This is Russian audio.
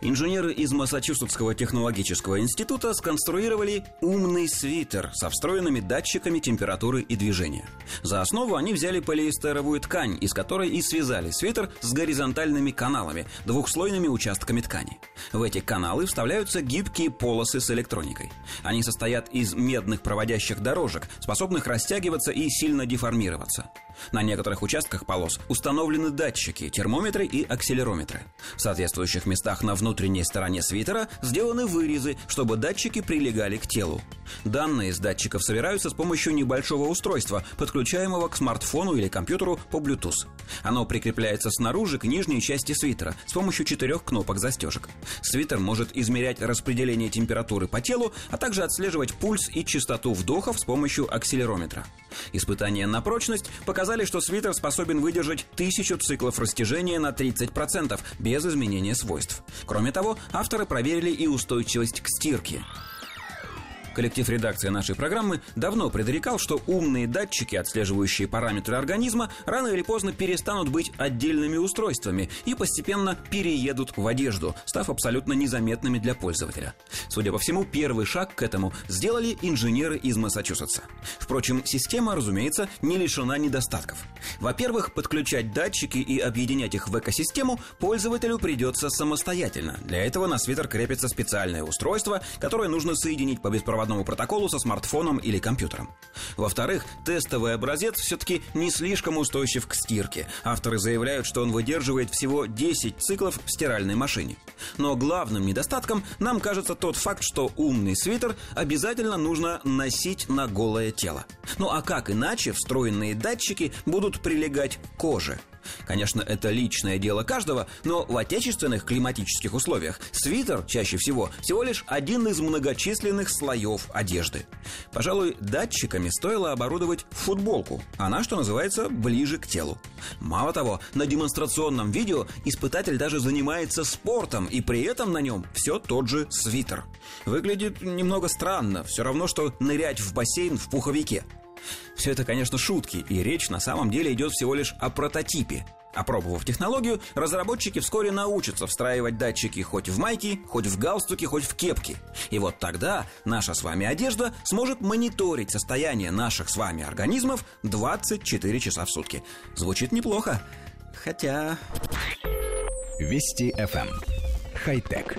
Инженеры из Массачусетского технологического института сконструировали умный свитер со встроенными датчиками температуры и движения. За основу они взяли полиэстеровую ткань, из которой и связали свитер с горизонтальными каналами, двухслойными участками ткани. В эти каналы вставляются гибкие полосы с электроникой. Они состоят из медных проводящих дорожек, способных растягиваться и сильно деформироваться. На некоторых участках полос установлены датчики, термометры и акселерометры. В соответствующих местах на внутренней стороне свитера сделаны вырезы, чтобы датчики прилегали к телу. Данные с датчиков собираются с помощью небольшого устройства, подключаемого к смартфону или компьютеру по Bluetooth. Оно прикрепляется снаружи к нижней части свитера с помощью четырех кнопок застежек. Свитер может измерять распределение температуры по телу, а также отслеживать пульс и частоту вдохов с помощью акселерометра. Испытания на прочность показали, что свитер способен выдержать тысячу циклов растяжения на 30% без изменения свойств. Кроме того, авторы проверили и устойчивость к стирке. Коллектив редакции нашей программы давно предрекал, что умные датчики, отслеживающие параметры организма, рано или поздно перестанут быть отдельными устройствами и постепенно переедут в одежду, став абсолютно незаметными для пользователя. Судя по всему, первый шаг к этому сделали инженеры из Массачусетса. Впрочем, система, разумеется, не лишена недостатков. Во-первых, подключать датчики и объединять их в экосистему пользователю придется самостоятельно. Для этого на свитер крепится специальное устройство, которое нужно соединить по беспроводному беспроводному протоколу со смартфоном или компьютером. Во-вторых, тестовый образец все-таки не слишком устойчив к стирке. Авторы заявляют, что он выдерживает всего 10 циклов в стиральной машине. Но главным недостатком нам кажется тот факт, что умный свитер обязательно нужно носить на голое тело. Ну а как иначе встроенные датчики будут прилегать к коже? Конечно, это личное дело каждого, но в отечественных климатических условиях свитер чаще всего всего лишь один из многочисленных слоев одежды. Пожалуй, датчиками стоило оборудовать футболку. Она, что называется, ближе к телу. Мало того, на демонстрационном видео испытатель даже занимается спортом, и при этом на нем все тот же свитер. Выглядит немного странно, все равно, что нырять в бассейн в пуховике. Все это, конечно, шутки, и речь на самом деле идет всего лишь о прототипе. Опробовав технологию, разработчики вскоре научатся встраивать датчики хоть в майки, хоть в галстуки, хоть в кепки. И вот тогда наша с вами одежда сможет мониторить состояние наших с вами организмов 24 часа в сутки. Звучит неплохо. Хотя... Вести FM. Эм. Хай-тек.